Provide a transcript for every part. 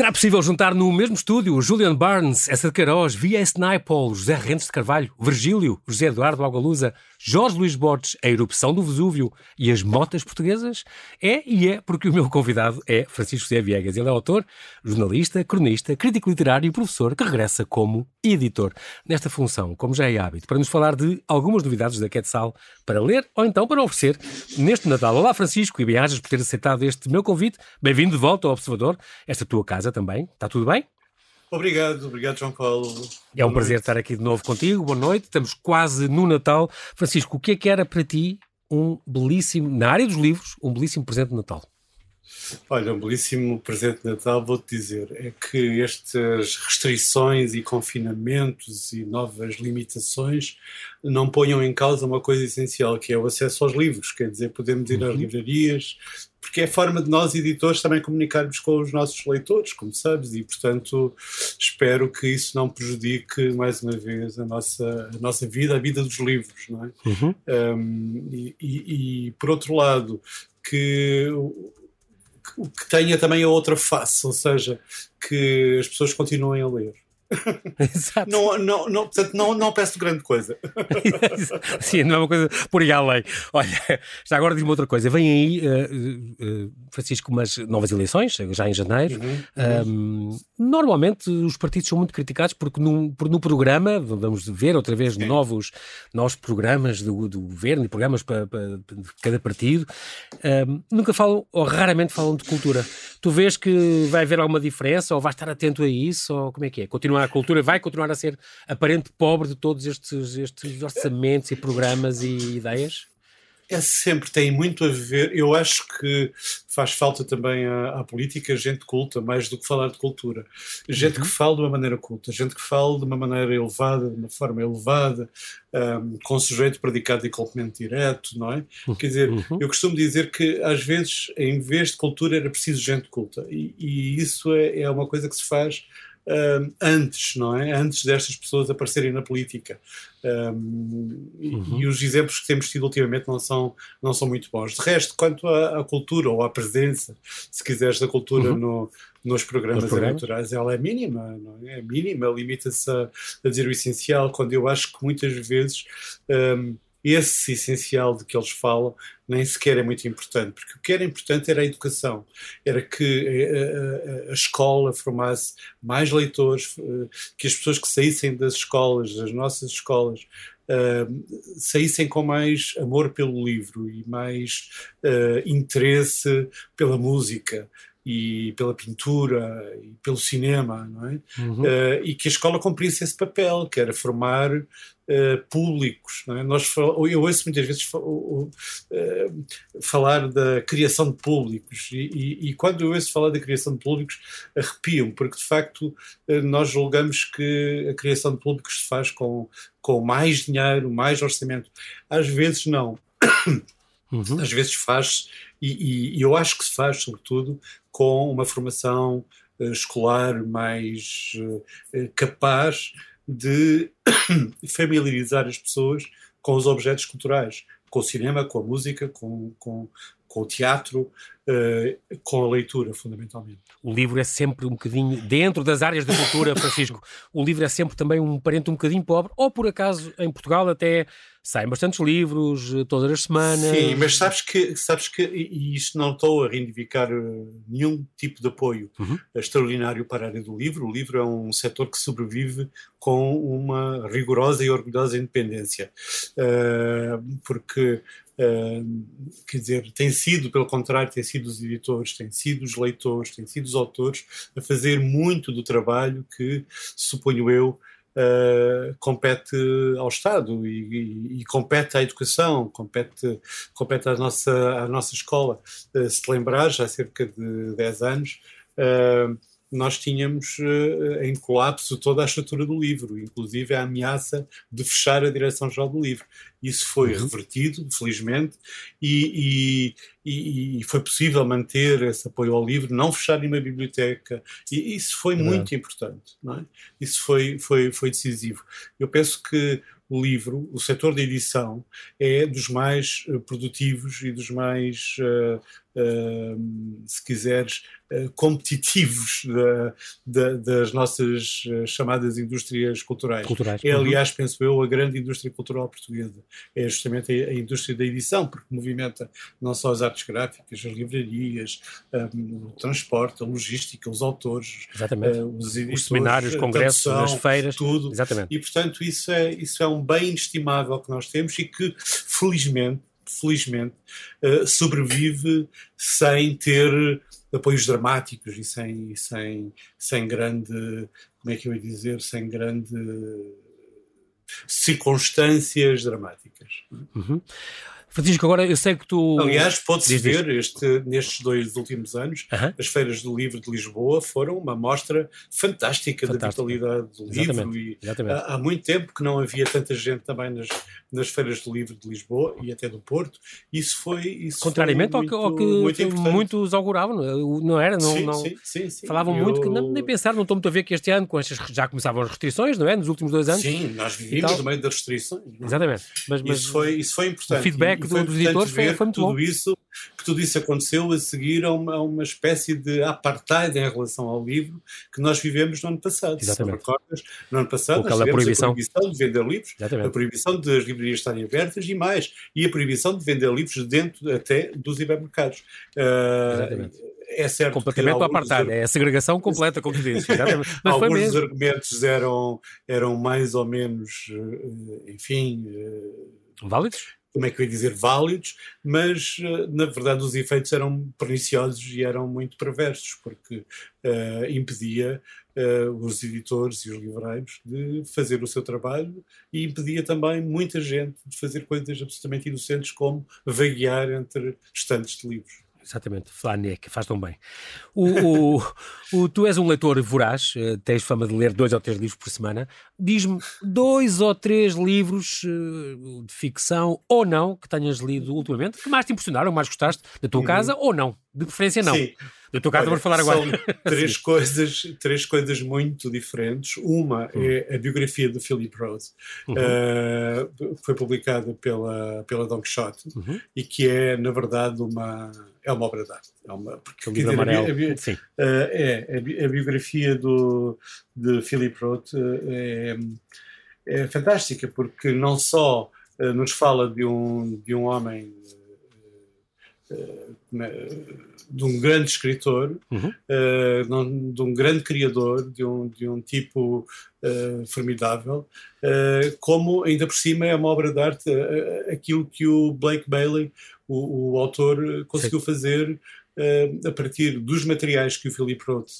Será possível juntar no mesmo estúdio Julian Barnes, Essa de Queiroz, V.S. Naipaul, José Rentes de Carvalho, Virgílio, José Eduardo Algalusa, Jorge Luís Borges, A Erupção do Vesúvio e As Motas Portuguesas? É e é porque o meu convidado é Francisco José Viegas. Ele é autor, jornalista, cronista, crítico literário e professor que regressa como editor. Nesta função, como já é hábito, para nos falar de algumas novidades da Quetzal para ler ou então para oferecer neste Natal. Olá Francisco e bem por ter aceitado este meu convite. Bem-vindo de volta ao Observador, esta tua casa também. Está tudo bem? Obrigado, obrigado João Paulo. É um Boa prazer noite. estar aqui de novo contigo. Boa noite, estamos quase no Natal. Francisco, o que é que era para ti um belíssimo, na área dos livros, um belíssimo presente de Natal? Olha, um belíssimo presente de Natal, vou-te dizer, é que estas restrições e confinamentos e novas limitações não ponham em causa uma coisa essencial, que é o acesso aos livros. Quer dizer, podemos ir uhum. às livrarias, porque é forma de nós, editores, também comunicarmos com os nossos leitores, como sabes, e portanto espero que isso não prejudique mais uma vez a nossa, a nossa vida, a vida dos livros, não é? Uhum. Um, e, e, e, por outro lado, que que tenha também a outra face, ou seja, que as pessoas continuem a ler. Exato. Não, não, não, portanto, não, não peço grande coisa. Sim, não é uma coisa por aí além. Olha, já agora diz-me outra coisa. Vem aí, uh, uh, Francisco, umas novas eleições, já em janeiro. Uhum, uhum. Um, normalmente os partidos são muito criticados porque no, no programa, vamos ver outra vez Sim. novos, novos programas do, do governo e programas para, para, para cada partido, um, nunca falam, ou raramente falam de cultura. Tu vês que vai haver alguma diferença, ou vais estar atento a isso, ou como é que é? Continua a cultura vai continuar a ser aparente pobre de todos estes, estes orçamentos e programas e ideias? É sempre, tem muito a ver. Eu acho que faz falta também à, à política gente culta, mais do que falar de cultura. Gente uhum. que fala de uma maneira culta, gente que fala de uma maneira elevada, de uma forma elevada, um, com sujeito predicado e complemento direto, não é? Uhum. Quer dizer, uhum. eu costumo dizer que às vezes, em vez de cultura, era preciso gente culta. E, e isso é, é uma coisa que se faz antes, não é? Antes destas pessoas aparecerem na política. Um, uhum. e, os exemplos que temos tido ultimamente não são, não são muito bons. De resto, quanto à, à cultura ou à presença, se quiseres, da cultura uhum. no, nos programas, programas eleitorais, ela é mínima, não é? é mínima, limita-se a, a, dizer o essencial, quando eu acho que muitas vezes. Um, esse essencial de que eles falam nem sequer é muito importante, porque o que era importante era a educação, era que a, eh, a, eh, a escola formasse mais leitores, eh, que as pessoas que saíssem das escolas, das nossas escolas, Uh, saíssem com mais amor pelo livro e mais uh, interesse pela música e pela pintura e pelo cinema, não é? Uhum. Uh, e que a escola cumprisse esse papel, que era formar uh, públicos. Não é? Nós, eu ouço muitas vezes uh, falar da criação de públicos e, e, e, quando eu ouço falar da criação de públicos arrepiam, porque de facto nós julgamos que a criação de públicos se faz com, com mais dinheiro, mais orçamento. Às vezes não. Uhum. Às vezes faz, e, e, eu acho que se faz, sobretudo, com uma formação uh, escolar mais uh, capaz de familiarizar as pessoas com os objetos culturais, com o cinema, com a música, com, com, com o teatro, com a leitura, fundamentalmente. O livro é sempre um bocadinho, dentro das áreas da cultura, Francisco, o livro é sempre também um parente um bocadinho pobre, ou por acaso em Portugal até saem bastantes livros eh, todas as semanas. Sim, mas sabes que, sabes que e isto não estou a reivindicar eh, nenhum tipo de apoio uhum. extraordinário para a área do livro. O livro é um setor que sobrevive com uma rigorosa e orgulhosa independência, uh, porque Uh, quer dizer, tem sido, pelo contrário, tem sido os editores, tem sido os leitores, tem sido os autores a fazer muito do trabalho que, suponho eu, Uh, compete ao Estado e, e, e, compete à educação, compete, compete à, nossa, à nossa escola. Uh, se lembrar, já há cerca de 10 anos, uh, nós tínhamos uh, em colapso toda a estrutura do livro, inclusive a ameaça de fechar a direção-geral do livro. Isso foi uhum. revertido, felizmente, e, e, e, foi possível manter esse apoio ao livro, não fechar nenhuma biblioteca, e isso foi muito importante, é? Isso foi, foi, foi decisivo. Eu penso que o livro, o setor da edição, é dos mais uh, produtivos e dos mais uh, se quiseres, uh, competitivos da, da, das nossas uh, chamadas indústrias culturais. culturais. É, uhum. aliás, penso eu, a grande indústria cultural portuguesa. É justamente a, a, indústria da edição, porque movimenta não só as artes gráficas, as livrarias, um, o transporte, a logística, os autores, os, editores, os seminários, congressos, as feiras. Tudo. Exatamente. E, portanto, isso é, isso é um bem inestimável que nós temos e que, felizmente, felizmente, uh, sobrevive sem ter apoios dramáticos e sem, sem, sem grande, como é que eu ia dizer, sem grande circunstâncias dramáticas. Uhum. Francisco, agora eu sei que tu. Aliás, pode-se ver este, nestes dois últimos anos, uh -huh. as feiras do livro de Lisboa foram uma mostra fantástica, da vitalidade do Exatamente. livro. E Exatamente. Há, há, muito tempo que não havia tanta gente também nas, nas feiras do livro de Lisboa e até do Porto. Isso foi. Isso Contrariamente foi muito, ao que, que muitos auguravam, não era? Não, sim, não, sim, sim, sim, Falavam eu... muito que não, nem pensar, não estou muito a ver que este ano, com estas, já começavam as restrições, não é? Nos últimos dois anos. Sim, nós vivemos no meio das restrições. É? Exatamente. Mas, mas, isso, foi, isso foi importante. O feedback e, e dos editores foi, foi muito tudo bom. Isso, que tudo isso aconteceu a seguir a uma, a uma espécie de apartheid em relação ao livro que nós vivemos no ano passado. Exatamente. Se recordas, no ano passado nós tivemos proibição. a proibição de vender livros, Exatamente. a proibição das livrarias estarem abertas e mais, e a proibição de vender livros dentro até dos hipermercados. Uh, Exatamente é certo completamente apartado, é a segregação completa, como tu dizes. Mas alguns dos argumentos eram, eram mais ou menos, eh, enfim. Eh, Válidos? Como é que eu ia dizer, válidos, mas na verdade os efeitos eram perniciosos e eram muito perversos, porque uh, impedia uh, os editores e os livreiros de fazer o seu trabalho e impedia também muita gente de fazer coisas absolutamente inocentes como vaguear entre estantes de livros. Exatamente, Flaniek, faz tão bem. O, o, o, tu és um leitor voraz, eh, tens fama de ler dois ou três livros por semana. Diz-me dois ou três livros eh, de ficção ou não que tenhas lido ultimamente, que mais te impressionaram, mais gostaste da tua uhum. casa ou não. De preferência, não. Sim. Da tua casa vamos falar agora. São três coisas, três coisas muito diferentes. Uma uhum. é a biografia do Philip Roth, uhum. uh, foi publicada pela, pela Don Quixote uhum. e que é, na verdade, uma, é uma obra de arte. É uma, porque, o livro amarelo. A, a, Sim. Uh, é, a, a, biografia do, de Philip Roth uh, é, é fantástica, porque não só nos fala de um, de um homem de um grande escritor, uhum. uh, de um grande criador, de um, de um tipo uh, formidável, uh, como ainda por cima é uma obra de arte aquilo que o Blake Bailey, o, o autor, conseguiu Sim. fazer a partir dos materiais que o Philip Roth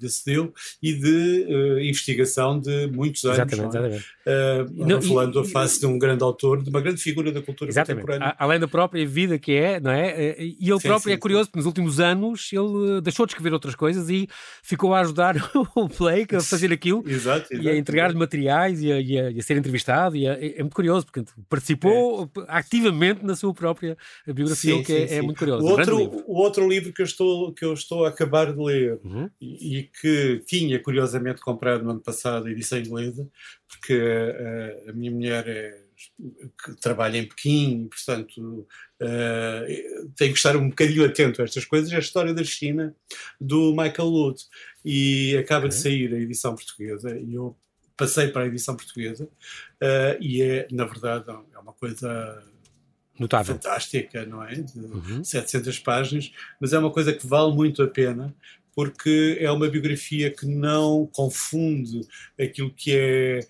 decidiu e de uh, investigação de muitos anos. Exatamente, é? exatamente. Uh, não, falando a face de um grande autor, de uma grande figura da cultura exatamente. contemporânea. além da própria vida que é, não é? E ele sim, próprio sim, é curioso, sim. porque nos últimos anos ele deixou de escrever outras coisas e ficou a ajudar o Blake a fazer aquilo exato, exato, e a entregar-lhe materiais e a, e, a, e a, ser entrevistado. E é, é muito curioso, porque participou é. ativamente na sua própria biografia, o que é, é, muito curioso. O outro, o outro livro que eu estou, que eu estou a acabar de ler uhum. e, e, que tinha curiosamente comprado no ano passado, a edição inglesa, porque a, a minha mulher é, trabalha em Pequim portanto, uh, tem que estar um bocadinho atento a estas coisas. É a história da China, do Michael Lute. E acaba uhum. de sair a edição portuguesa e eu passei para a edição portuguesa uh, e é, na verdade, é uma coisa Notável. fantástica, não é? De uhum. 700 páginas, mas é uma coisa que vale muito a pena porque é uma biografia que não confunde aquilo que é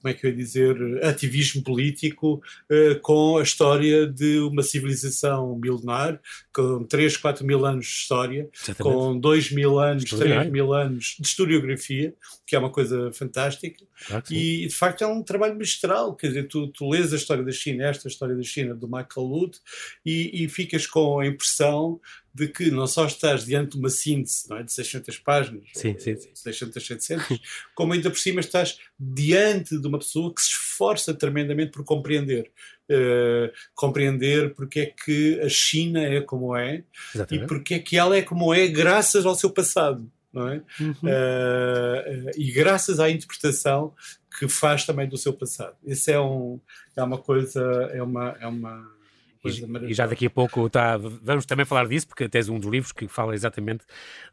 como é que eu ia dizer, ativismo político uh, com a história de uma civilização milenar, com 3, 4 mil anos de história, Exatamente. com 2 mil anos, 3 mil anos de historiografia, que é uma coisa fantástica. Claro e, de facto, é um trabalho magistral. Quer dizer, tu, tu lês a história da China, esta história da China do Michael Lute, e, e ficas com a impressão de que não só estás diante de uma síntese não é, de 600 páginas, sim, sim, sim. 600, 700, como ainda por cima estás diante de uma pessoa que se esforça tremendamente por compreender. Uh, compreender porque é que a China é como é Exatamente. e porque é que ela é como é graças ao seu passado. Não é? Uhum. Uh, e graças à interpretação que faz também do seu passado. Isso é, um, é uma coisa, é uma, é uma e, e, já daqui a pouco tá, vamos também falar disso, porque tens um dos livros que fala exatamente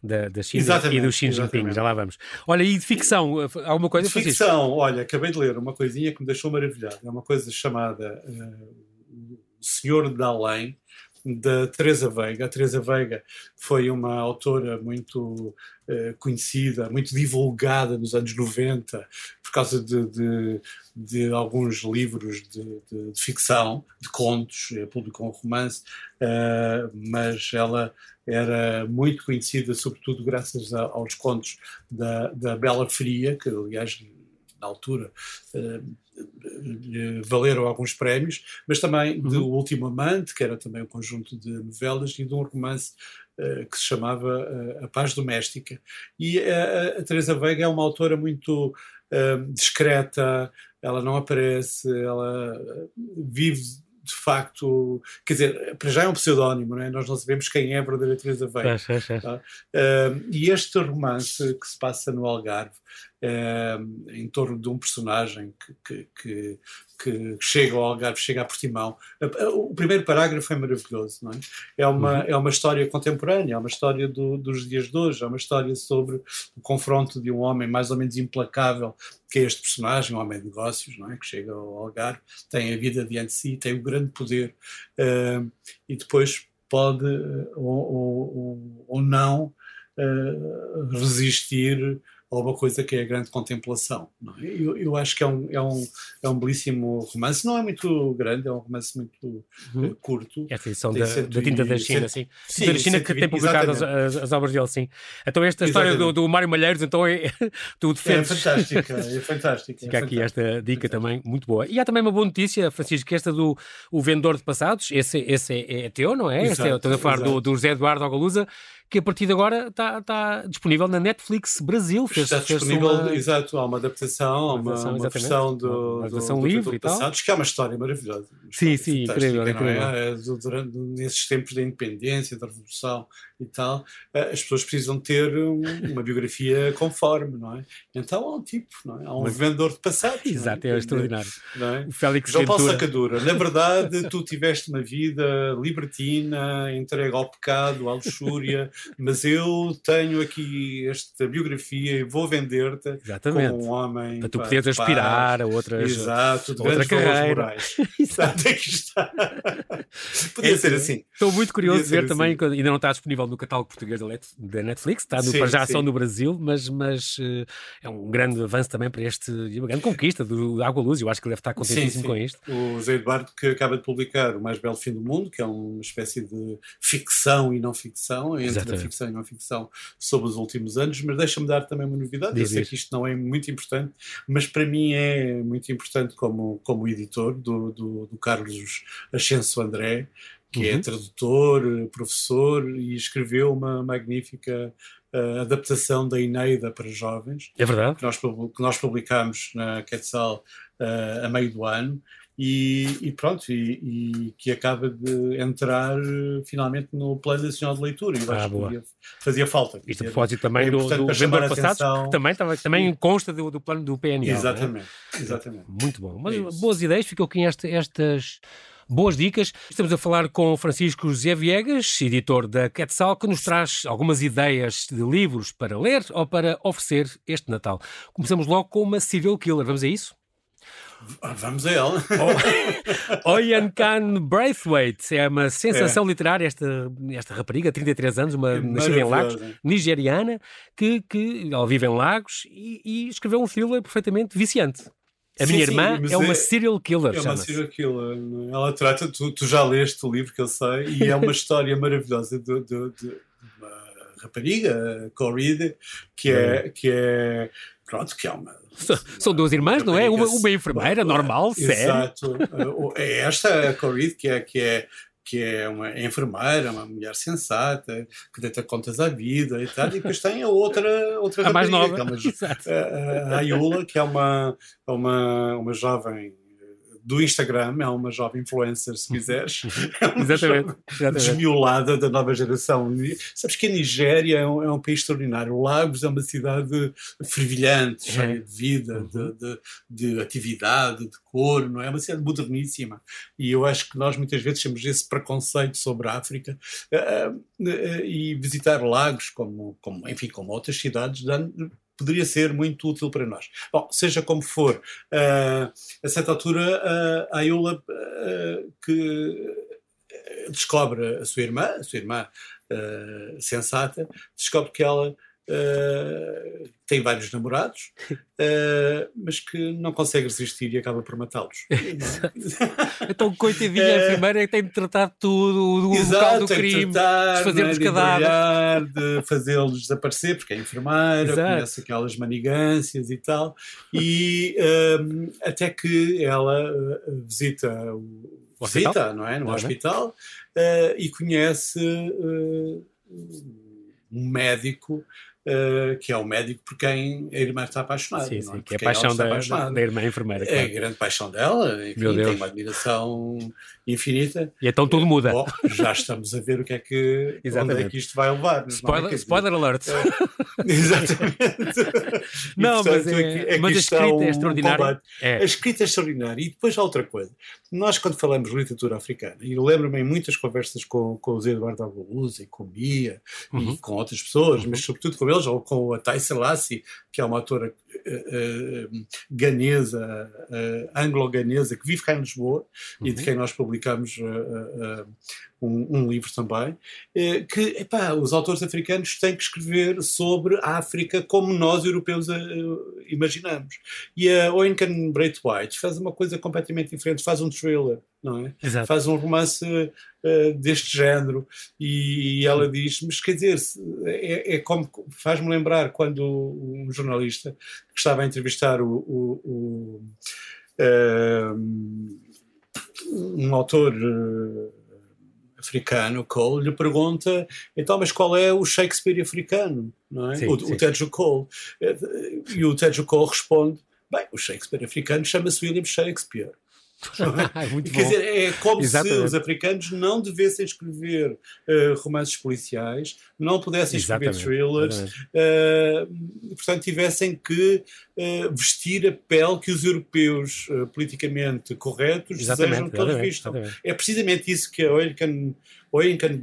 da, da China exatamente, e do Xi Jinping, já lá vamos. Olha, e de ficção, alguma coisa? De ficção, olha, acabei de ler uma coisinha que me deixou maravilhado. É uma coisa chamada uh, O Senhor da Além, da Teresa Veiga. A Teresa Veiga foi uma autora muito uh, conhecida, muito divulgada nos anos 90 por causa de, de, de alguns livros de, de, ficção, de contos, publicou um romance, uh, mas ela era muito conhecida sobretudo graças a, aos contos da, da Bela Fria, que aliás na altura uh, valeram alguns prémios, mas também uhum. do Último Amante, que era também um conjunto de novelas, e de um romance que se chamava A Paz Doméstica. E a, a Teresa Veiga é uma autora muito discreta, ela não aparece, ela vive de facto, quer dizer, para já é um pseudónimo, não é? nós não sabemos quem é a verdadeira Teresa Veiga. É, é, é. Tá? Uh, e este romance que se passa no Algarve uh, em torno de um personagem que, que, que, que, chega ao Algarve, chega a Portimão. O primeiro parágrafo é maravilhoso, não é? É uma, uhum. é uma história contemporânea, é uma história do, dos dias de hoje, é uma história sobre o confronto de um homem mais ou menos implacável, que é este personagem, um homem de negócios, não é? Que chega ao Algarve, tem a vida diante de si, tem o grande poder uh, e depois pode ou, ou, ou não uh, resistir ou uma coisa que é a grande contemplação. É? Eu, eu, acho que é um, é, um, é um belíssimo romance, não é muito grande, é um romance muito uhum. uh, curto. É a edição da, da, Tinta da China, sim. sim Tinta da China que tem publicado as, as, as, obras dele, sim. Então esta história do, do Mário Malheiros, então é, tu defendes. É fantástica, é fantástica. Fica é aqui esta dica também, muito boa. E há também uma boa notícia, Francisco, que esta do o vendedor de passados, esse, esse é, é teu, não é? Exato, este é, estou a falar do, do José Eduardo Algalusa, que a partir de agora está, está disponível na Netflix Brasil. Fez, está disponível, uma... exato, há uma adaptação, há uma, uma, uma versão do, uma versão do, livre do, do, e tal. Passados, que é uma história maravilhosa. Sim, sim, incrível. É? incrível. É? É, durante, nesses tempos da independência, da revolução e tal, eh, as pessoas precisam ter uma biografia conforme, não é? Então há um tipo, não é? Há um Mas... vendedor de passados. Exato, é, é extraordinário. É? O Félix João Paulo Sacadura, na verdade, tu tiveste uma vida libertina, entregue ao pecado, à luxúria, mas eu tenho aqui esta biografia e vou vender-te como um homem. Para tu poderes aspirar a outras. Exato, de outra carreira. Exato, aqui está. Podia é, ser assim. Estou muito curioso de ver também, assim. ainda não está disponível no catálogo português da Netflix, está no, sim, para já sim. só no Brasil, mas, mas uh, é um grande avanço também para este, uma grande conquista do Água Luz. Eu acho que ele deve estar contentíssimo sim, com isto. O Zé Eduardo, que acaba de publicar O Mais Belo Fim do Mundo, que é uma espécie de ficção e não ficção, entre Exatamente. a ficção e não ficção sobre os últimos anos, mas deixa-me dar também uma novidade. Eu sei que isto não é muito importante, mas para mim é muito importante como, como editor do, do, do Carlos Ascenso André, que é uhum. é tradutor, professor e escreveu uma magnífica uh, adaptação da Eneida para jovens. É verdade. Que nós, que nós publicámos na Quetzal uh, a meio do ano. E, e pronto, e, e, que acaba de entrar uh, finalmente no Plano Nacional de Leitura. E ah, que fazia falta. Isto a propósito também é do, do vendedor passado, que também, também consta do, do plano do PNL. Exatamente, é? exatamente. Muito bom. Mas, é boas ideias, ficam aqui esta, estas boas dicas. Estamos a falar com Francisco José Viegas, editor da Quetzal, que nos traz algumas ideias de livros para ler ou para oferecer este Natal. Começamos logo com uma serial killer, vamos a isso? Vamos a ela. Oyan Khan Braithwaite é uma sensação é. literária, esta, esta rapariga, 33 anos, uma é nascida em Lagos, nigeriana, que, que ela vive em Lagos e, e escreveu um thriller perfeitamente viciante. A sim, minha sim, irmã é uma é, serial killer. É uma serial killer. É? Ela trata, tu, tu, já leste o livro que eu sei, e é uma história maravilhosa de, de, de uma rapariga, Corrida, que é, que é. Pronto, que é uma. São duas irmãs, não é? Uma, uma enfermeira normal, séria. Exato. É esta, a Corrida, que é, que é que é uma enfermeira, uma mulher sensata, que deita contas à vida e tal, e depois tem a outra, outra a mais nova, que é uma, a, a Ayula, que é uma, uma, uma jovem do Instagram, é uma jovem influencer, se quiseres. É exatamente, exatamente. desmiolada da nova geração. Sabes que a Nigéria é um, é um país extraordinário. Lagos é uma cidade fervilhante, é. cheia de vida, uhum. de, de, de, atividade, de cor, não é? é uma cidade moderníssima. E eu acho que nós muitas vezes temos esse preconceito sobre a África uh, uh, e visitar lagos, como, como, enfim, como outras cidades, poderia ser muito útil para nós. Bom, seja como for, uh, a certa altura, uh, a Ayula uh, que descobre a sua irmã, a sua irmã sensata, descobre que ela Uh, tem vários namorados, uh, mas que não consegue resistir e acaba por matá-los. então, coitadinha, a enfermeira tem de tratar tudo, o local do crime, de, tratar, de fazer os é? cadáveres. De fazê-los desaparecer, porque é enfermeira, Exato. conhece aquelas manigâncias e tal, e uh, até que ela visita o, o visita, não é? No não hospital, é? e conhece um médico Uh, que é o médico por quem a irmã está apaixonada. Sim, sim, é? que é a paixão da, da, irmã enfermeira. É a grande paixão dela, enfim, Meu Deus. tem uma admiração infinita. E então tudo muda. Bom, já estamos a ver o que é que, Exatamente. onde é que isto vai levar. Spoiler, é? spoiler alert. É, exatamente. não, portanto, mas, é, é mas a escrita é extraordinária. É. A escrita é extraordinária. E depois há outra coisa. Nós, quando falamos de literatura africana, e lembro-me em muitas conversas com, com o Zé Eduardo Agualusa e com Mia uhum. e com outras pessoas, uhum. mas sobretudo com eles, ou com a Thai Selassie, que é uma autora uh, uh, ganesa, uh, anglo-ganesa, que vive cá em Lisboa uhum. e de uhum. quem nós publicamos um, um, livro também, que epá, os autores africanos têm que escrever sobre a África como nós, europeus, imaginamos. E a Oinkan Braithwaite faz uma coisa completamente diferente, faz um thriller, não é? Exato. Faz um romance uh, deste género e, ela diz, mas quer dizer, é, é como faz-me lembrar quando um jornalista que estava a entrevistar o, o, o uh, um autor uh, africano, Cole, lhe pergunta então, mas qual é o Shakespeare africano? Não é? Sim, o, sim. o Tejo Cole. E o Tejo Cole responde, bem, o Shakespeare africano chama-se William Shakespeare. Muito Quer bom. dizer, é como Exatamente. se os africanos não devessem escrever uh, romances policiais, não pudessem escrever thrillers, uh, portanto, tivessem que vestir a pele que os europeus politicamente corretos Exatamente. desejam que eles vistam. É precisamente isso que a American Oinkan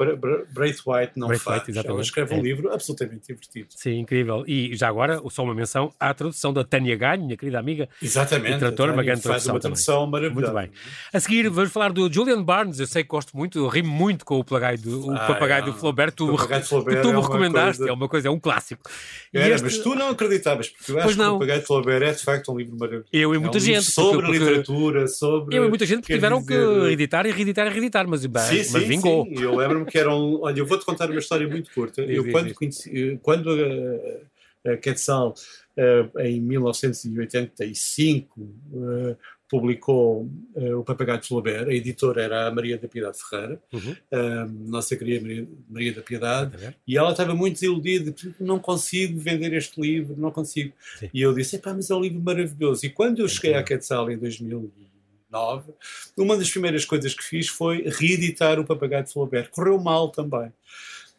Braithwaite não Braithwaite, faz. Ela escreve um é. livro absolutamente divertido. Sim, incrível. E já agora, só uma menção à tradução da Tânia Ganho, minha querida amiga. Exatamente. Tradutora, uma grande tradução. Faz uma tradução maravilhosa. Muito bem. A seguir, vamos falar do Julian Barnes. Eu sei que gosto muito, rimo muito com o papagaio do, o ah, papagaio é, do Flaubert. Tu, Flaubert que tu me é recomendaste, coisa... é uma coisa, é um clássico. Era, este... Mas tu não acreditavas, porque eu acho que o papagaio de Flaubert é de facto um livro maravilhoso. Eu e muita é um gente. Sobre porque, literatura, sobre. Eu e muita gente tiveram dizer... que editar e reeditar e reeditar, mas, sim, mas sim, vingou. Sim. Eu lembro-me que era um olha, eu vou-te contar uma história muito curta. eu, quando, conheci, quando a, a Quetzal, em 1985, uh, publicou uh, o Papagaio de Flaubert, a editora era a Maria da Piedade Ferreira, uhum. nossa querida Maria, Maria da Piedade, uhum. e ela estava muito desiludida, não consigo vender este livro, não consigo. Sim. E eu disse, mas é um livro maravilhoso. E quando eu cheguei à Quetzal em 2000 9, uma das primeiras coisas que fiz foi reeditar o Papagaio de Flaubert. Correu mal também.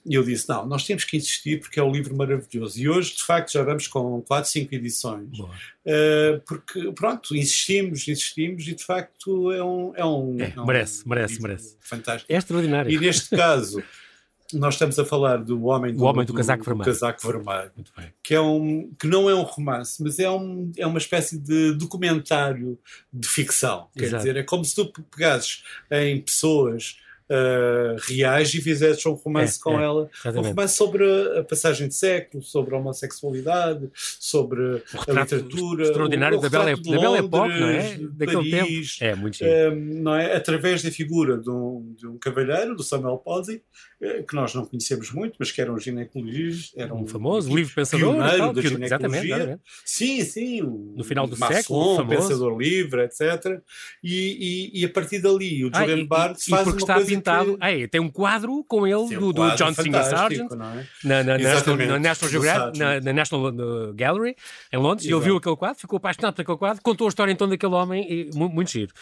E eu disse: não, nós temos que insistir porque é um livro maravilhoso. E hoje, de facto, já vamos com 4, 5 edições. Uh, porque, pronto, insistimos, insistimos e, de facto, é um. É um, é, é um merece, merece, merece. Fantástico. É extraordinário. E neste caso. nós estamos a falar do Homem do, o homem do, do casaco vermelho, casaco vermelho que, é um, que não é um romance, mas é, um, é uma espécie de documentário de ficção. Exato. Quer dizer, é como se tu pegasses em pessoas uh, reais e fizesses um romance é, com é, ela. Exatamente. Um romance sobre a passagem de século, sobre a homossexualidade, sobre a literatura. Extraordinário o, o da, Bela, da Bela Époque, não é? Daquele Paris, tempo. É, muito um, não é? Através da figura de um, de um cavalheiro, do Samuel Posey, eh, que nós não conhecemos muito, mas que era um ginecologista. Era um, um famoso livro pensador. Tal, da exatamente, exatamente. Sim, sim. no final do maçom, século. Famoso. pensador livre, etc. E, e, e, a partir dali, o Julian ah, Barnes faz uma coisa Que... É, tem um quadro com ele do, um do John Singer Sargent é? na, na, National, na National Geographic, na, na, National Gallery em Londres. E ele viu aquele quadro, ficou apaixonado por aquele quadro, contou a história então daquele homem e muito, muito giro.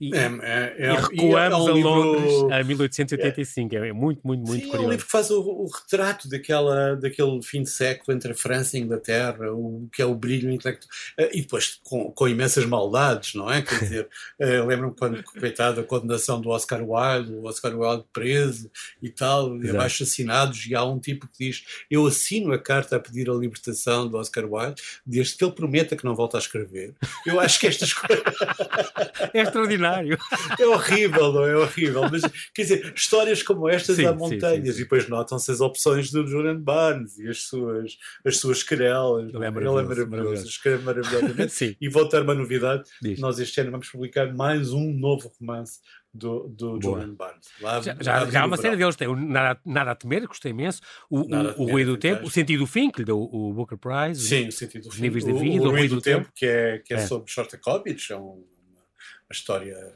E, é, é, é, e recuamos é um a Londres livro... a 1885. É, muito, muito, muito Sim, curioso. É um livro que faz o, o, retrato daquela, daquele fim de século entre a França e a Inglaterra, o que é o brilho intelectual. Eh, e depois com, com imensas maldades, não é? Quer dizer, uh, lembro-me quando, coitado, a condenação do Oscar Wilde, o Oscar Wilde preso e tal, abaixo assinados, e há um tipo que diz: Eu assino a carta a pedir a libertação do Oscar Wilde, desde que ele prometa que não volta a escrever. Eu acho que estas coisas. é extraordinário. É horrível, não é? horrível. Mas, quer dizer, histórias como estas sim, há montanhas. Sim, sim, e depois notam-se as opções do Julian Barnes e as suas, as suas querelas. Ele é maravilhoso. Ele é maravilhoso. Escreve maravilhosamente. e vou ter uma novidade. Diz. Nós este ano vamos publicar mais um novo romance do, do Julian Barnes. Lá, já, já, já há uma série deles, tem o Nada, Nada a Temer, gostei imenso, o, o, o Ruído do Tempo, o Sentido do Fim, que lhe deu o Booker Prize, Sim, o Sentido do Fim, Níveis de Vida, o, o Ruído do, Tempo, tempo, que é, que é, é. sobre Shostakovich, é um, história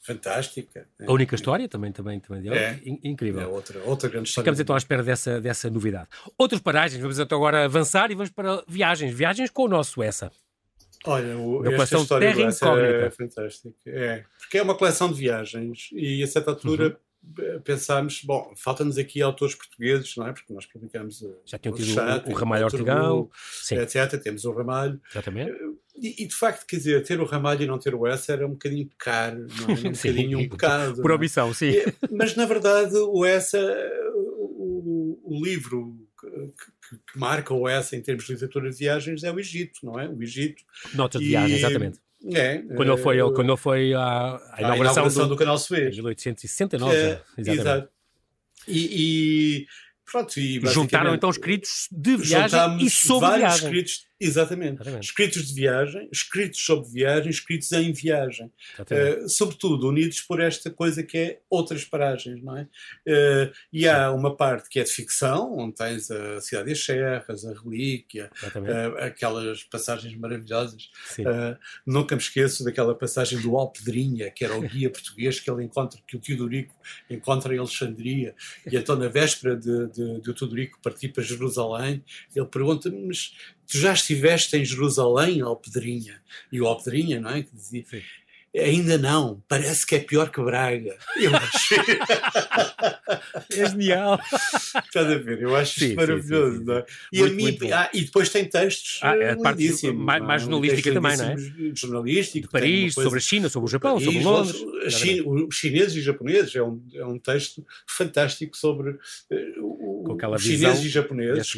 fantástica. A única história também, também, também. É, incrível. É outra, outra grande história. Ficamos então à espera dessa, dessa novidade. Outras paragens, vamos então agora avançar e vamos para viagens. Viagens com o nosso essa. Olha, o, esta história Terra Incógnita. é fantástica. É, porque é uma coleção de viagens e a certa altura uhum. pensámos, bom, falta-nos aqui autores portugueses, não é? Porque nós publicamos eh, Já tinham tido o, o, Ramalho Ortigão, etc. Temos o Ramalho. Exatamente. Eh, e, e, de facto, quer dizer, ter o Ramalho e não ter o Essa era um bocadinho pecar, não é? Um bocadinho um pecado. Por omissão, sim. E, mas na verdade, o Essa, o, o livro que, que, marca o essa em termos de literatura de viagens é o Egito, não é? O Egito. Notas de viagem, exatamente. É, quando, ele foi, é, quando ele foi à, à inauguração, inauguração do, do, canal Suez. Em 1869. É, exatamente. Exato. E, e, pronto, e juntaram então escritos de viagem e sobre vários viagem. escritos Exatamente. Exatamente. Escritos de viagem, escritos sobre viagem, escritos em viagem. Uh, sobretudo unidos por esta coisa que é outras paragens, não é? Uh, e Sim. há uma parte que é de ficção, onde tens a Cidade das Serras, a Relíquia, uh, aquelas passagens maravilhosas. nunca me esqueço daquela passagem do Alpedrinha, que era o guia português que ele encontra, que o Teodorico encontra em Alexandria. E então, na véspera de, de, de o Teodorico partir para Jerusalém, ele pergunta: Mas tu já estiveste em Jerusalém, Alpedrinha? E o Alpedrinha, não é? Que dizia, Sim. Ainda não, parece que é pior que Braga. Eu achei. é genial. Estás a ver? Eu acho sim, maravilhoso. Sim, sim, é? e, muito, mim, ah, e depois tem textos ah, é parte mais, mais jornalística também, não é? Jornalístico. De Paris, sobre a China, sobre o Japão, Paris, sobre Londres. China, os chineses e japoneses é um, é um texto fantástico sobre uh, Com aquela chineses e japoneses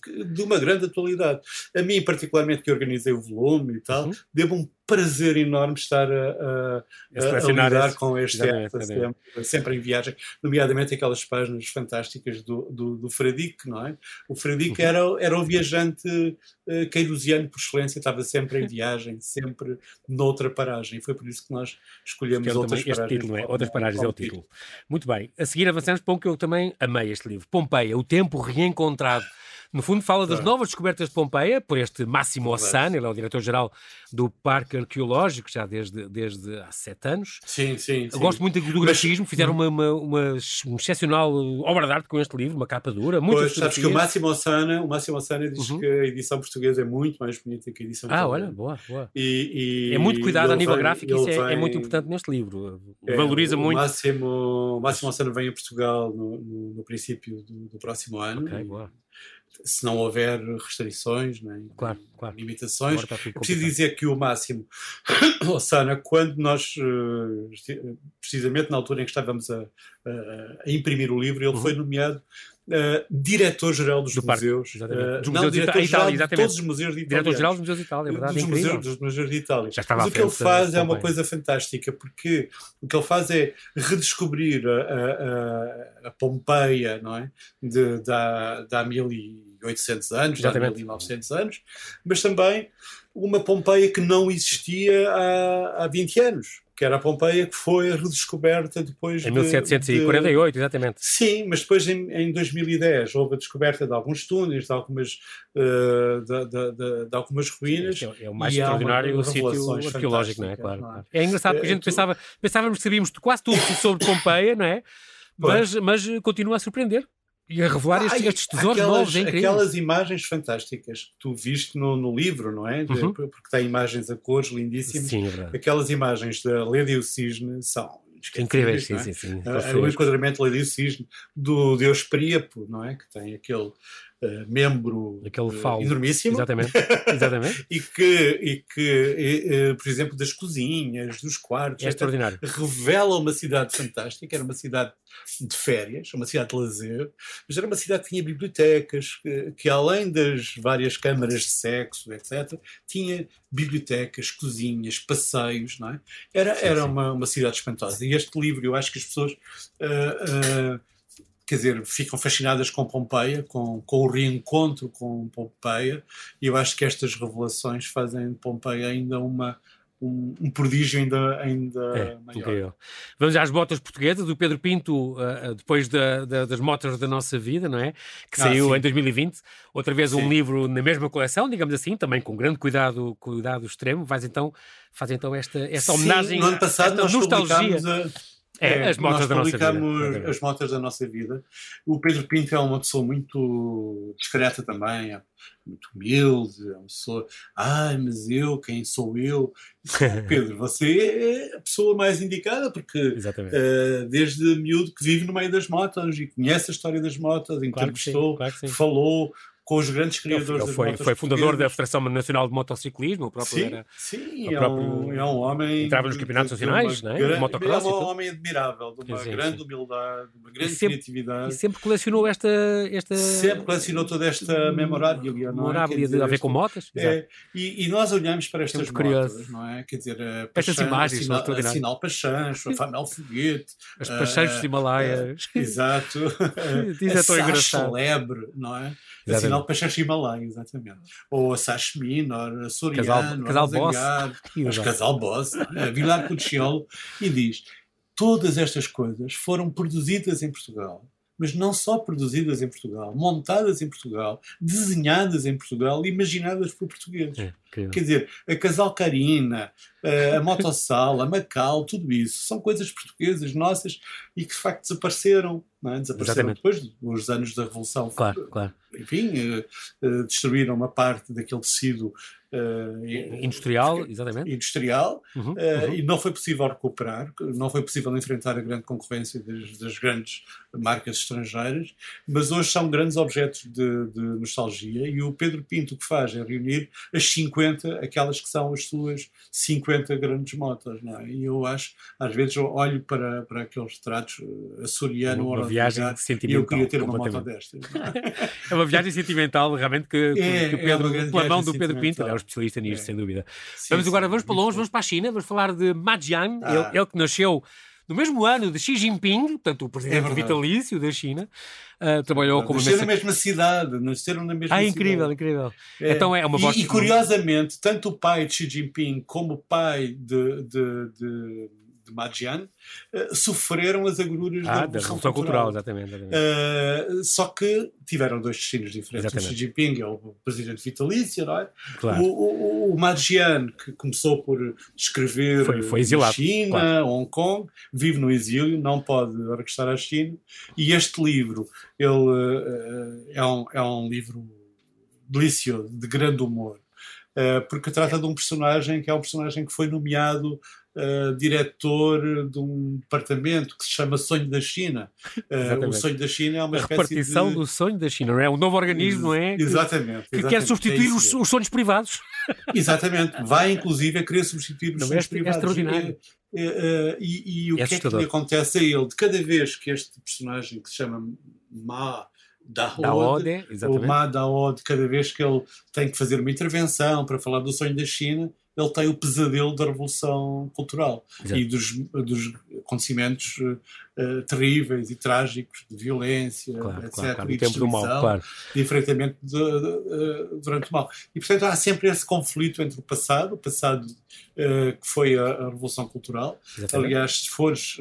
que, que, de uma grande atualidade. A mim, particularmente, que organizei o volume e tal, uhum. devo um prazer enorme estar a, a, a, a lidar com este sempre, sempre, em viagem, nomeadamente aquelas páginas fantásticas do, do, do Fradique, não é? O Fradique uhum. era, era o viajante uh, por excelência, estava sempre em viagem, sempre noutra paragem, e foi por isso que nós escolhemos outras paragens. Título, é? Outras paragens é o título. Muito bem, a seguir avançamos para um que eu também amei este livro, Pompeia, o tempo reencontrado. No fundo, fala das novas descobertas de Pompeia, por este Máximo Ossana, ele é o diretor-geral do Parque Arqueológico, já desde, desde há sete anos. Sim, sim. sim. Gosto muito do grafismo, fizeram uma, uma, uma, uma excepcional obra de arte com este livro, uma capa dura, muito Pois, sabes que o Máximo Ossana, o Máximo Ossana diz uhum. que a edição portuguesa é muito mais bonita que a edição Ah, olha, boa, boa. E, e, é muito cuidado a nível vem, gráfico, isso é, vem, é, muito importante neste livro. É, Valoriza o muito. Máximo, o Máximo Ossana vem a Portugal no, no, no princípio do, do, próximo ano. Ok, boa se não houver restrições, né, claro, claro. limitações. Preciso dizer que o máximo, Sana, quando nós, eh, precisamente na altura em que estávamos a, a, a imprimir o livro, ele uhum. foi nomeado Uh, diretor-geral dos do museus. Uh, dos não, diretor-geral de todos os museus de Itália. Diretor-geral dos museus de Itália, é verdade. Dos, museus, dos museus de Itália. Já estava Mas o que ele faz é uma coisa fantástica, porque o que ele faz é redescobrir a, a, a Pompeia, não é? De, da, da 1800 anos, de 1900 anos, mas também uma Pompeia que não existia há, há 20 anos que era a Pompeia, que foi redescoberta depois Em 1748, de, exatamente. Sim, mas depois em, em, 2010 houve a descoberta de alguns túneis, de algumas, uh, de, de, de, algumas ruínas. É, é o mais extraordinário sítio arqueológico, não é? Claro, não é? é engraçado porque a gente é, pensava, pensávamos que sabíamos quase tudo sobre Pompeia, não é? Mas, mas continua a surpreender. E a revelar estes, estes tesouros aquelas, novos, é Aquelas imagens fantásticas que tu viste no, no livro, não é? Uhum. Porque tem imagens a cores lindíssimas. Sim, é. Aquelas imagens da Lady e o Cisne são incríveis, sim, é? sim, sim. O enquadramento Lady e o Cisne do Deus Príapo, não é? Que tem aquele uh, membro Aquele uh, enormíssimo. Exatamente. Exatamente. e que, e que uh, por exemplo, das cozinhas, dos quartos, é extraordinário. revela uma cidade fantástica. Era uma cidade de férias, uma cidade de lazer, mas era uma cidade que tinha bibliotecas, que, que além das várias câmaras de sexo, etc., tinha bibliotecas, cozinhas, passeios, não é? Era, sim, era sim. Uma, uma cidade espantosa. E este livro, eu acho que as pessoas. Uh, uh, quer dizer, ficam fascinadas com Pompeia, com, com o reencontro com Pompeia, e eu acho que estas revelações fazem de Pompeia ainda uma, um, um, prodígio ainda, ainda é, maior. Incrível. Vamos às botas portuguesas, do Pedro Pinto, uh, depois da, da, das motas da nossa vida, não é? Que ah, saiu em 2020. Outra vez sim. um livro na mesma coleção, digamos assim, também com grande cuidado, cuidado extremo. Faz então, faz então esta, esta homenagem, sim, no ano passado nós nostalgia. A é, é, as motas da nossa vida. as motas da nossa vida. O Pedro Pinto é uma pessoa muito discreta também, é muito humilde, é uma pessoa, ai, mas eu, quem sou eu? Pedro, você é a pessoa mais indicada, porque uh, desde miúdo que vive no meio das motas e conhece a história das motas, entrevistou, claro claro falou, com os grandes criadores ele foi, foi fundador da Federação Nacional de Motociclismo, o próprio sim, era. Sim, é, um, é um homem. Entrava nos campeonatos nacionais, não é? Grande, é um homem admirável, de uma sim, grande sim. humildade, de uma grande e sempre, criatividade. E sempre colecionou esta, esta. Sempre colecionou toda esta memorável. Memorável é? a ver com motas. É, e, e, nós olhamos para estas motas, curioso. não é? Quer dizer, estas imagens, sinal, a Sinal Pachancho, a Famel Foguete. As Pachanchos uh, Himalaias. Uh, exato. Diz é tão engraçado. celebre, não é? Exatamente. Afinal, Peixes Himalaia, exatamente. Ou a Sash Minor, a Soriano, Casal, casal Boss. Mas Casal Boss, a Vilar Cucciolo, e diz: todas estas coisas foram produzidas em Portugal mas não só produzidas em Portugal, montadas em Portugal, desenhadas em Portugal, imaginadas por portugueses. É, Quer dizer, a Casal Carina, a Motossal, a Macau, tudo isso são coisas portuguesas, nossas, e que de facto desapareceram. É? Desapareceram Exatamente. depois dos anos da Revolução. Claro, claro. Enfim, eh, eh, destruíram uma parte daquele tecido industrial, exatamente. Industrial, uhum, uh, uhum. e não foi possível recuperar, não foi possível enfrentar a grande concorrência das, das grandes marcas estrangeiras, mas hoje são grandes objetos de, de, nostalgia. E o Pedro Pinto o que faz é reunir as 50, aquelas que são as suas 50 grandes motas. Não é? E eu acho, às vezes, eu olho para, para aqueles retratos açoriano, uma, uma viagem sentimental. E eu queria ter uma moto destas. É? é uma viagem sentimental, realmente, que, é, que o é Pedro, é pela mão do Pedro Pinto um especialista nisto, é. sem dúvida. Sim, vamos agora, vamos para longe, vamos para a China, vamos falar de Ma Jian, ah. ele, ele que nasceu no mesmo ano de Xi Jinping, portanto, o presidente é vitalício da China, uh, trabalhou como... Nasceram na mesma cidade, nasceram na mesma ah, cidade. Ah, incrível, incrível. É. Então é uma voz... E, e, curiosamente, tanto o pai de Xi Jinping como o pai de, de, de de Majian, uh, sofreram as agruras ah, da Revolução, Cultural. cultural exatamente. exatamente. Uh, só que tiveram dois destinos diferentes. Exatamente. O Xi Jinping é o presidente vitalício, não é? Claro. O, o, o Majian, que começou por escrever foi, foi exilado, China, claro. Hong Kong, vive no exílio, não pode regressar à China. E este livro, ele uh, é, um, é um livro delicioso, de grande humor. Porque trata de um personagem que é um personagem que foi nomeado uh, diretor de um departamento que se chama Sonho da China. Uh, o Sonho da China é uma a repartição de... do Sonho da China, não é? Um novo organismo, não é? Que, exatamente. Que exatamente, quer substituir é os, os, sonhos privados. Exatamente. Vai, inclusive, a querer substituir os não, sonhos é, privados. É extraordinário. É, é, e, e, o é que é que lhe acontece a ele? De cada vez que este personagem que se chama Ma da Ode, o Ma da Ode, cada vez que ele tem que fazer uma intervenção para falar do sonho da China, ele tem o pesadelo da revolução cultural Exato. e dos, dos acontecimentos uh, terríveis e trágicos de violência, claro, etc. Claro, claro. E tempo do mal, claro. de enfrentamento de, de, uh, durante o mal. E, portanto, há sempre esse conflito entre o passado, o passado uh, que foi a, a Revolução Cultural. Exatamente. Aliás, se fores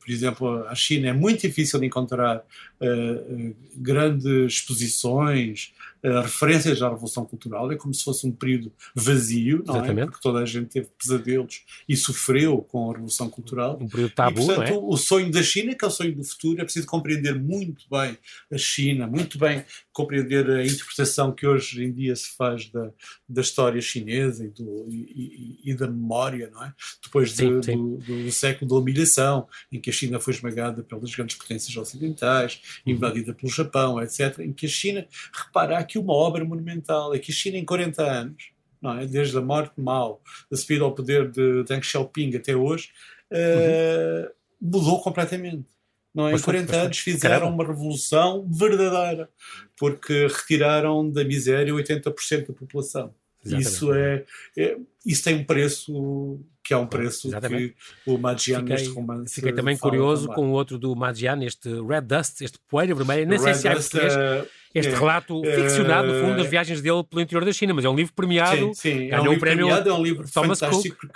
por exemplo, a China é muito difícil de encontrar uh, grandes exposições uh, referências à Revolução Cultural, é como se fosse um período vazio, não é? Exatamente. é? Porque toda a gente teve pesadelos e sofreu com a Revolução Cultural. Um período tabu, e, portanto, é? o sonho da China, que é o sonho do futuro, é preciso compreender muito bem a China, muito bem compreender a interpretação que hoje em dia se faz da, da história chinesa e, do, e, e, e da memória, não é? Depois de, sim, sim. Do, do, século da humilhação, em que a China foi esmagada pelas grandes potências ocidentais, uhum. invadida pelo Japão, etc., em que a China, repara, há aqui uma obra monumental, é que a China em 40 anos, não é? desde a morte de Mao, da subida ao poder de Deng Xiaoping até hoje, uh, uhum. mudou completamente não é? em 40 anos fizeram uma revolução verdadeira, porque retiraram da miséria 80% da população. Isso é, é, isso tem um preço que é um preço Exatamente. que o Madian neste romance. Fiquei também curioso também. com o outro do Madian, este Red Dust, este poeira vermelha, nem sei se é português. Uh, este é, relato é, ficcionado, no fundo, das viagens dele pelo interior da China, mas é um livro premiado. Sim, sim é um livro prémio premiado, é um livro Thomas fantástico. Cook.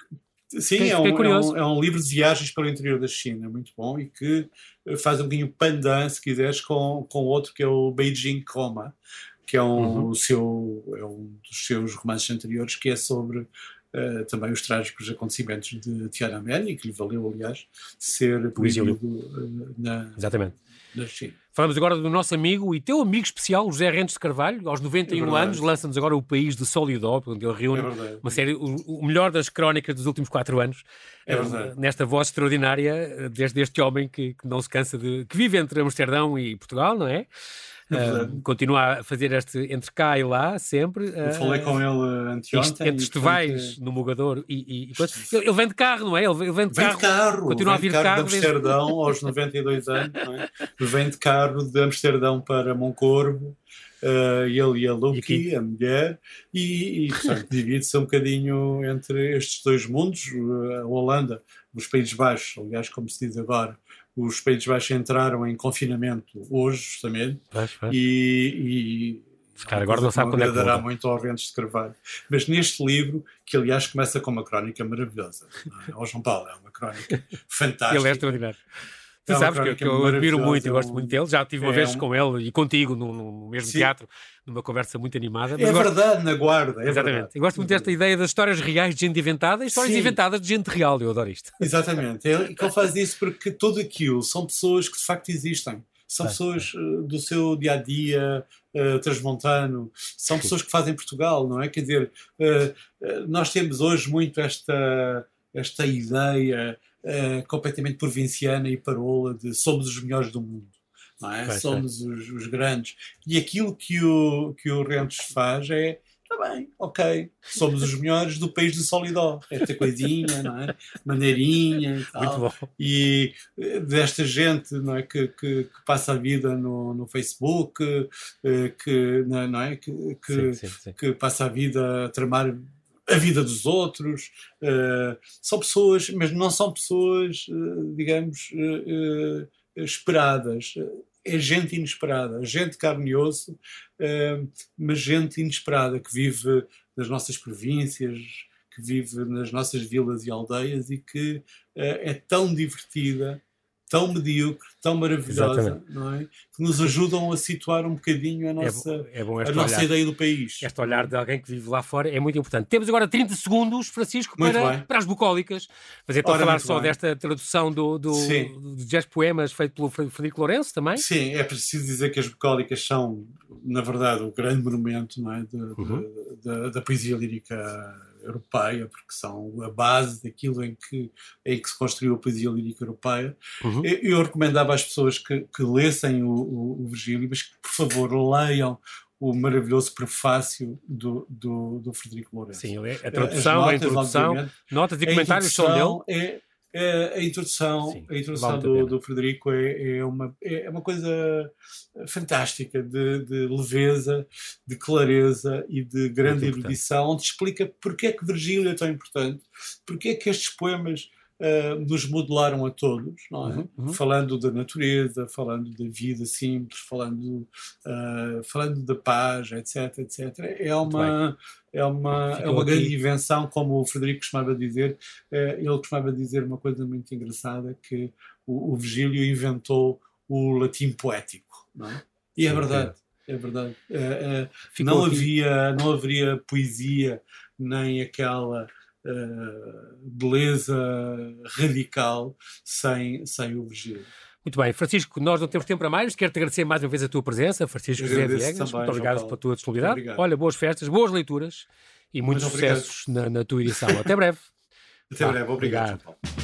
Sim, é um, é, um, é um, livro de viagens pelo interior da China, muito bom, e que eh, faz um bocadinho pandan, se quiseres, com, com outro que é o Beijing Coma, que é um, uhum. seu, é um dos seus romances anteriores, que é sobre uh, também os trágicos acontecimentos de Tiananmen, e que lhe valeu, aliás, ser proibido uh, na, Exatamente. na China. Falamos agora do nosso amigo e teu amigo especial, José Rentes de Carvalho, aos 91 é anos, lança-nos agora o País de Sol e Dó, onde ele reúne é uma série, o, o, melhor das crónicas dos últimos quatro anos, é uh, nesta voz extraordinária, desde este homem que, que, não se cansa de. que vive entre Amsterdão e Portugal, não é? Uh, continua a fazer este entre cá e lá, sempre. Eu falei com ele anteontem. Entre festivais no Mugador e, e, e ele, ele, vem de carro, não é? Ele, vem de vem carro. De carro. Continua vem a vir de carro. De Amsterdão desde... aos 92 anos, não é? Vem de carro de Amsterdão para Moncorvo. Uh, ele e a Luki, a mulher, e, e portanto, divide-se um bocadinho entre estes dois mundos, a Holanda, os Países Baixos, aliás, como se diz agora, os Países Baixos entraram em confinamento hoje, justamente, e, e Cara, agora não sabe quando é que dará muito ao Rentes de Carvalho. Mas neste livro, que aliás começa com uma crónica maravilhosa, é? o João Paulo é uma crónica fantástica. Ele é extraordinário. Tu é sabes que, que, eu admiro muito e gosto muito dele. Já tive uma é vez um... com ele e contigo no, no mesmo Sim. teatro, numa conversa muito animada. é gosto... verdade, na guarda. É Exatamente. Verdade. Eu gosto muito desta ideia das histórias reais de gente inventada e histórias Sim. inventadas de gente real. Eu adoro isto. Exatamente. Ele, ele faz isso porque tudo aquilo são pessoas que de facto existem. São pessoas uh, do seu dia a dia uh, transmontano, são pessoas que fazem Portugal, não é? Quer dizer, uh, nós temos hoje muito esta, esta ideia uh, completamente provinciana e parola de somos os melhores do mundo. Não é? somos os, os, grandes. E aquilo que o, que o Rentes faz é está bem, ok, somos os melhores do país do Solidó. Esta coisinha, não é? Maneirinha e tal. Muito bom. E eh, desta gente não é? que, que, que passa a vida no, no Facebook, eh, que, não é? que, que, sim, sim, sim. que passa a vida a tramar a vida dos outros. Uh, são pessoas, mas não são pessoas, uh, digamos, uh, esperadas. É gente inesperada, gente carne e osso, mas gente inesperada que vive nas nossas províncias, que vive nas nossas vilas e aldeias e que é tão divertida tão medíocre, tão maravilhosa, não é? que nos ajudam a situar um bocadinho a é nossa, é bom, é bom a nossa ideia do país. Este olhar de alguém que vive lá fora é muito importante. Temos agora 30 segundos, Francisco, para, para as bucólicas. Mas é para falar só bem. desta tradução do, do, de 10 poemas feito pelo Frederico Lourenço também? Sim, é preciso dizer que as bucólicas são, na verdade, o grande monumento é? uhum. da poesia lírica europeia, porque são a base daquilo em que, em que se construiu a poesia lírica europeia. Uhum. Eu, eu, recomendava às pessoas que, que lessem o, o, o Virgílio, mas que, por favor, leiam o maravilhoso prefácio do, do, do Frederico Lourenço. Sim, a tradução, notas, a introdução, notas e comentários são dele. É, é, a introdução, Sim, a introdução do, do, Frederico é, é, uma, é uma coisa fantástica de, de leveza, de clareza e de grande erudição, onde explica porque é que Virgílio é tão importante, porque é que estes poemas uh, nos modelaram a todos, não é? Uhum, uhum. Falando da natureza, falando da vida simples, falando, uh, falando da paz, etc, etc. É uma, é uma, é uma grande invenção, como o Frederico costumava dizer. Uh, ele costumava dizer uma coisa muito engraçada, que o, o Virgílio inventou o latim poético, não é? E é verdade. É verdade. Não, havia, não haveria poesia nem aquela uh, beleza radical sem, sem o Virgílio. Muito bem, Francisco, nós não temos tempo para mais. Quero-te agradecer mais uma vez a tua presença, Francisco José Viegas. Muito obrigado pela tua disponibilidade. Olha, boas festas, boas leituras e muitos sucessos na, na, tua edição. Até breve. Até breve, obrigado. obrigado.